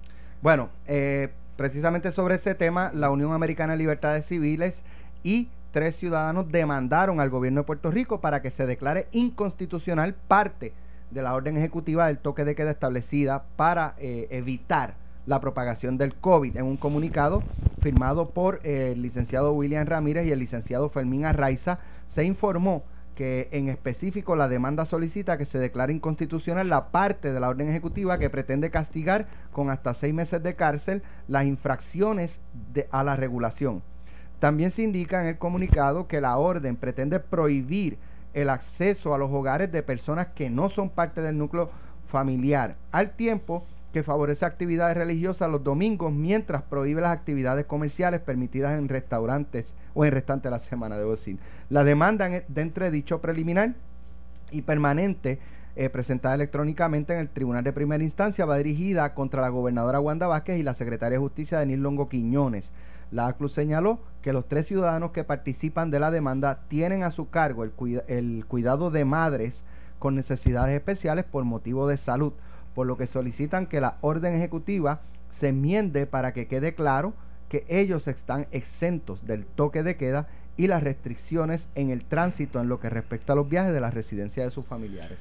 Bueno, eh, precisamente sobre ese tema, la Unión Americana de Libertades Civiles y tres ciudadanos demandaron al gobierno de Puerto Rico para que se declare inconstitucional parte de la orden ejecutiva del toque de queda establecida para eh, evitar la propagación del COVID en un comunicado firmado por el licenciado William Ramírez y el licenciado Fermín Arraiza, se informó que en específico la demanda solicita que se declare inconstitucional la parte de la orden ejecutiva que pretende castigar con hasta seis meses de cárcel las infracciones a la regulación. También se indica en el comunicado que la orden pretende prohibir el acceso a los hogares de personas que no son parte del núcleo familiar, al tiempo que favorece actividades religiosas los domingos mientras prohíbe las actividades comerciales permitidas en restaurantes o en restante de la semana, de decir. La demanda dentro de dicho preliminar y permanente eh, presentada electrónicamente en el Tribunal de Primera Instancia va dirigida contra la gobernadora Wanda Vázquez y la secretaria de Justicia Denise Longo Quiñones. La ACLU señaló que los tres ciudadanos que participan de la demanda tienen a su cargo el cuidado de madres con necesidades especiales por motivo de salud, por lo que solicitan que la orden ejecutiva se enmiende para que quede claro que ellos están exentos del toque de queda y las restricciones en el tránsito en lo que respecta a los viajes de la residencia de sus familiares.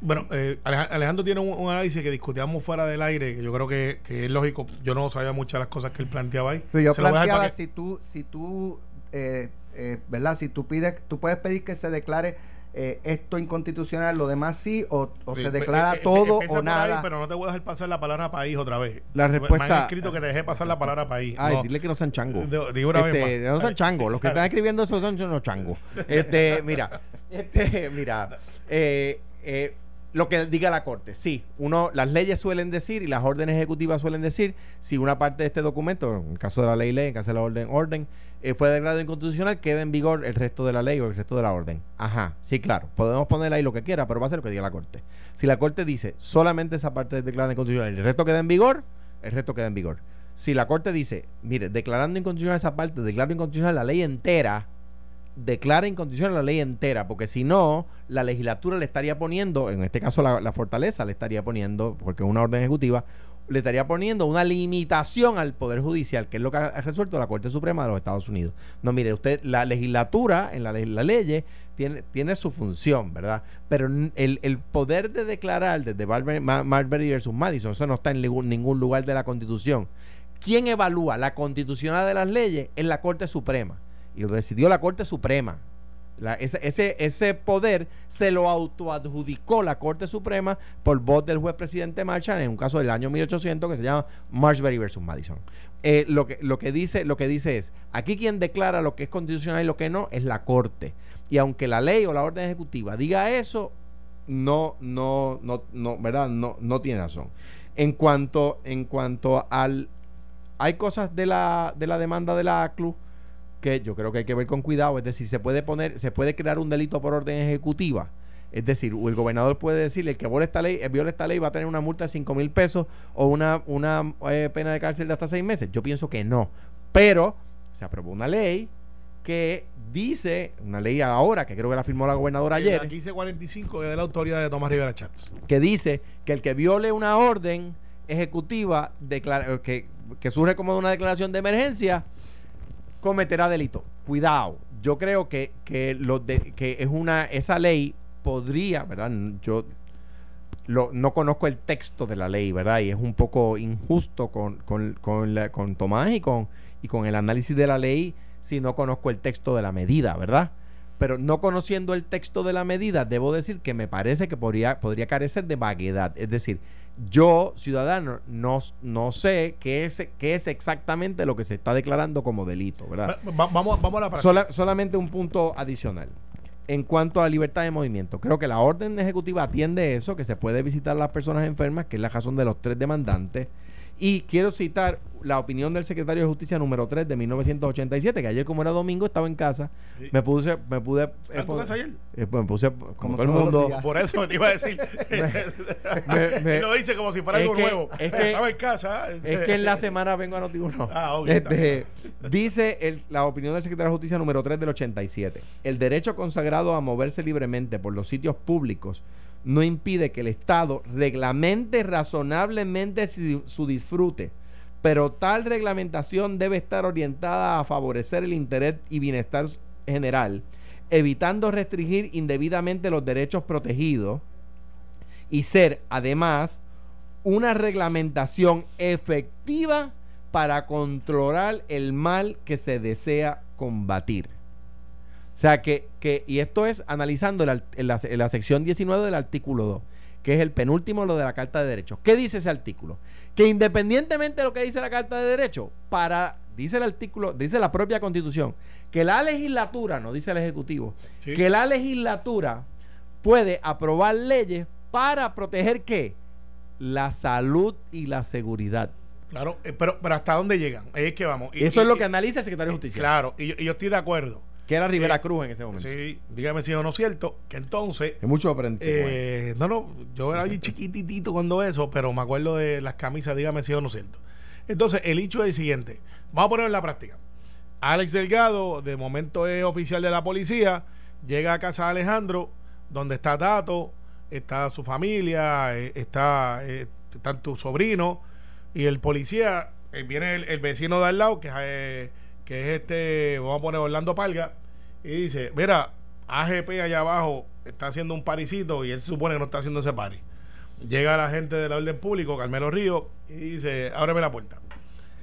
Bueno, eh, Alejandro tiene un, análisis que discutíamos fuera del aire, que yo creo que, es lógico. Yo no sabía muchas de las cosas que él planteaba ahí. Pero yo planteaba si tú, si tú, eh, eh, ¿verdad? Si tú pides, tú puedes pedir que se declare eh, esto inconstitucional, lo demás sí, o, se declara todo o nada. pero no te voy a dejar pasar la palabra país otra vez. La respuesta. Me han escrito que te dejé pasar la palabra país. Ay, dile que no sean changos. Digo una este, No sean changos. Los que están escribiendo eso son los changos. Este, mira, este, mira, eh, eh, lo que diga la Corte. Sí, uno, las leyes suelen decir y las órdenes ejecutivas suelen decir si una parte de este documento, en el caso de la ley ley, en caso de la orden orden, eh, fue declarado inconstitucional, queda en vigor el resto de la ley o el resto de la orden. Ajá, sí, claro, podemos poner ahí lo que quiera, pero va a ser lo que diga la Corte. Si la Corte dice solamente esa parte es declarada inconstitucional y el resto queda en vigor, el resto queda en vigor. Si la Corte dice, mire, declarando inconstitucional esa parte, declaro inconstitucional la ley entera, declara inconstitucional la ley entera, porque si no, la legislatura le estaría poniendo, en este caso la, fortaleza le estaría poniendo, porque es una orden ejecutiva, le estaría poniendo una limitación al Poder Judicial, que es lo que ha resuelto la Corte Suprema de los Estados Unidos. No, mire, usted, la legislatura, en la, la ley, tiene, tiene su función, ¿verdad? Pero el, poder de declarar desde Marbury versus Madison, eso no está en ningún, ningún lugar de la Constitución. ¿Quién evalúa la constitucionalidad de las leyes? Es la Corte Suprema y lo decidió la Corte Suprema. ese, ese, poder se lo autoadjudicó la Corte Suprema por voz del juez presidente Marshall en un caso del año 1800 que se llama Marshbury versus Madison. Eh, lo, que, lo, que dice, lo que dice es, aquí quien declara lo que es constitucional y lo que no es la Corte. Y aunque la ley o la orden ejecutiva diga eso, no, no, no, no, ¿verdad? No, no tiene razón. En cuanto, en cuanto al... Hay cosas de la, de la demanda de la ACLU que yo creo que hay que ver con cuidado, es decir, se puede poner, se puede crear un delito por orden ejecutiva. Es decir, el gobernador puede decirle el que viola esta ley, viola esta ley va a tener una multa de 5 mil pesos o una, una eh, pena de cárcel de hasta 6 meses. Yo pienso que no. Pero se aprobó una ley que dice, una ley ahora, que creo que la firmó la gobernadora ayer. La 1545 es de la autoridad de Tomás Rivera Chats. Que dice que el que viole una orden ejecutiva que, que surge como de una declaración de emergencia cometerá delito. Cuidado. Yo creo que, que, es una, esa ley podría, ¿verdad? Yo no conozco el texto de la ley, ¿verdad? Y es un poco injusto con, con, con, Tomás y con, y con el análisis de la ley si no conozco el texto de la medida, ¿verdad? Pero no conociendo el texto de la medida, debo decir que me parece que podría, podría carecer de vaguedad. Es decir, Yo, ciudadano, no, no sé qué es, qué es exactamente lo que se está declarando como delito, ¿verdad? Va- vamos, vamos a la práctica. Sola- solamente un punto adicional. En cuanto a libertad de movimiento, creo que la orden ejecutiva atiende eso, que se puede visitar a las personas enfermas, que es la razón de los tres demandantes. Y quiero citar la opinión del secretario de Justicia número 3 de 1987, que ayer como era domingo estaba en casa, Sí. me puse, me pude... ¿Estás en tu pon- casa ayer? eh, pues, me puse, como, Como todo el mundo. Por eso te iba a decir. me- me- Él lo dice como si fuera algo que- nuevo. es que- Estaba en casa. Es que en la semana vengo a Noti1. Ah, Este, dice el- la opinión del secretario de Justicia número 3 del 87. El derecho consagrado a moverse libremente por los sitios públicos no impide que el Estado reglamente razonablemente su disfrute, pero tal reglamentación debe estar orientada a favorecer el interés y bienestar general, evitando restringir indebidamente los derechos protegidos y ser, además, una reglamentación efectiva para controlar el mal que se desea combatir. O sea, que, que y esto es analizando en la, en la sección 19 del artículo 2, que es el penúltimo lo de la Carta de Derechos. ¿Qué dice ese artículo? Que independientemente de lo que dice la Carta de Derechos, para, dice el artículo, dice la propia Constitución, que la legislatura, no dice el Ejecutivo, Sí. que la legislatura puede aprobar leyes para proteger qué? La salud y la seguridad. Claro, eh, pero, pero ¿hasta dónde llegan? Ahí es que vamos. Y- Eso y- es lo que analiza el secretario de Justicia. Claro, y, yo- y yo estoy de acuerdo. Que era Rivera Eh, Cruz en ese momento. Sí, dígame si es o no cierto, que entonces Que mucho aprendí. Eh, no, no, yo era allí chiquititito cuando eso, pero me acuerdo de las camisas, dígame si es o no es cierto. Entonces, el hecho es el siguiente. Vamos a ponerlo en la práctica. Alex Delgado, de momento es oficial de la policía, llega a casa de Alejandro, donde está Tato, está su familia, eh, está, están tus sobrinos, y el policía, viene el, el vecino de al lado, que es, que es este, vamos a poner Orlando Palga, y dice, mira, AGP allá abajo está haciendo un parisito y él se supone que no está haciendo ese pari. Llega la gente del orden público, Carmelo Río, y dice, ábreme la puerta.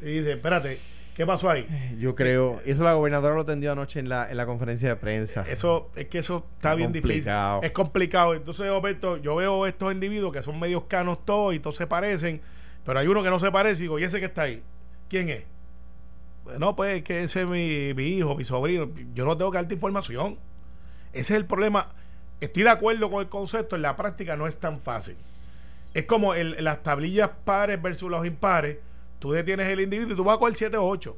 Y dice, espérate, ¿qué pasó ahí? Yo creo. Eso la gobernadora lo tendió anoche en la, en la conferencia de prensa. Eso, es que eso está Es bien complicado. difícil. Es complicado. Entonces, de momento, yo veo estos individuos que son medios canos todos y todos se parecen, pero hay uno que no se parece y digo, ¿y ese que está ahí? ¿Quién es? No, pues que ese es mi, mi hijo, mi sobrino. Yo no tengo que darte información. Ese es el problema. Estoy de acuerdo con el concepto, en la práctica no es tan fácil. Es como el- las tablillas pares versus los impares. Tú detienes el individuo y tú vas con el 7 o 8.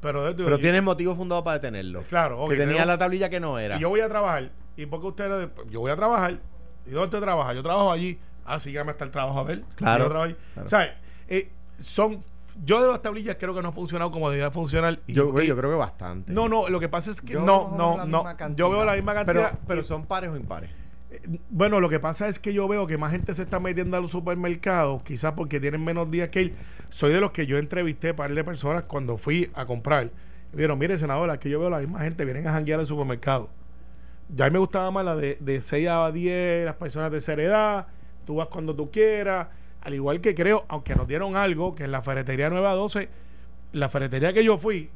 Pero, Pero yo- tienes motivo fundado para detenerlo. Claro, ok, Que tenía la tablilla que no era. y yo voy a trabajar. ¿Y por qué usted Yo voy a trabajar. ¿Y dónde usted trabaja? Yo trabajo allí. Ah, sígame hasta el trabajo a ver. Claro, Yo claro. ¿Sabes? Eh, son. Yo de las tablillas creo que no ha funcionado como debía funcionar. Y- yo, y- yo creo que bastante. no, no, lo que pasa es que Yo no, veo no, la no. misma cantidad. Yo veo la misma Pero, cantidad. pero y- son pares o impares. eh, bueno, lo que pasa es que yo veo que más gente se está metiendo a los supermercados, quizás porque tienen menos días que ir. Soy de los que yo entrevisté par de personas cuando fui a comprar. Y dijeron, mire, senadora, que yo veo la misma gente, vienen a janguear al supermercado. Ya a mí me gustaba más la de, de 6 a 10, las personas de tercera edad, tú vas cuando tú quieras. Al igual que creo, aunque nos dieron algo, que en la ferretería 9 a 12, la ferretería que yo fui,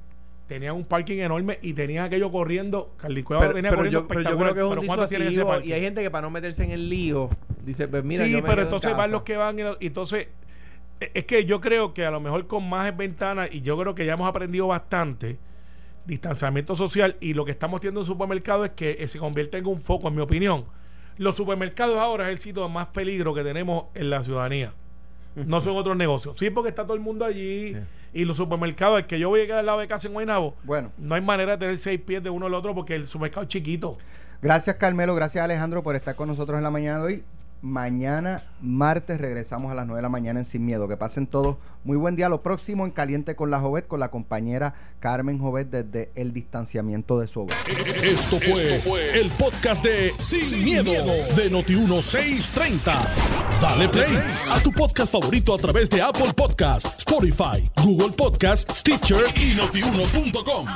tenía un parking enorme y tenía aquello corriendo. Carly Cueva Pero, tenía pero corriendo yo, pero yo espectacular. creo que es un Pero ¿cuántos tiene ese parking? y hay gente que para no meterse en el lío dice, pues mira, sí, yo me pero en entonces van los que van y, entonces e- es que yo creo que a lo mejor con más ventanas y yo creo que ya hemos aprendido bastante distanciamiento social y lo que estamos teniendo en supermercados es que eh, se convierte en un foco, en mi opinión. Los supermercados ahora es el sitio de más peligro que tenemos en la ciudadanía. No son otros negocios. Sí, porque está todo el mundo allí y los supermercados, el que yo voy a quedar al lado de casa en Guaynabo, Bueno, no hay manera de tener seis pies de uno al otro porque el supermercado es chiquito. gracias Carmelo, gracias Alejandro por estar con nosotros en la mañana de hoy. Mañana, martes, regresamos a las 9 de la mañana en Sin Miedo. Que pasen todos muy buen día. Lo próximo en Caliente con la Jovet, con la compañera Carmen Jovet desde el distanciamiento de su hogar. Esto fue, el podcast de Sin, miedo, de Noti1630. Dale play a tu podcast favorito a través de Apple Podcasts, Spotify, Google Podcasts, Stitcher y notiuno.com.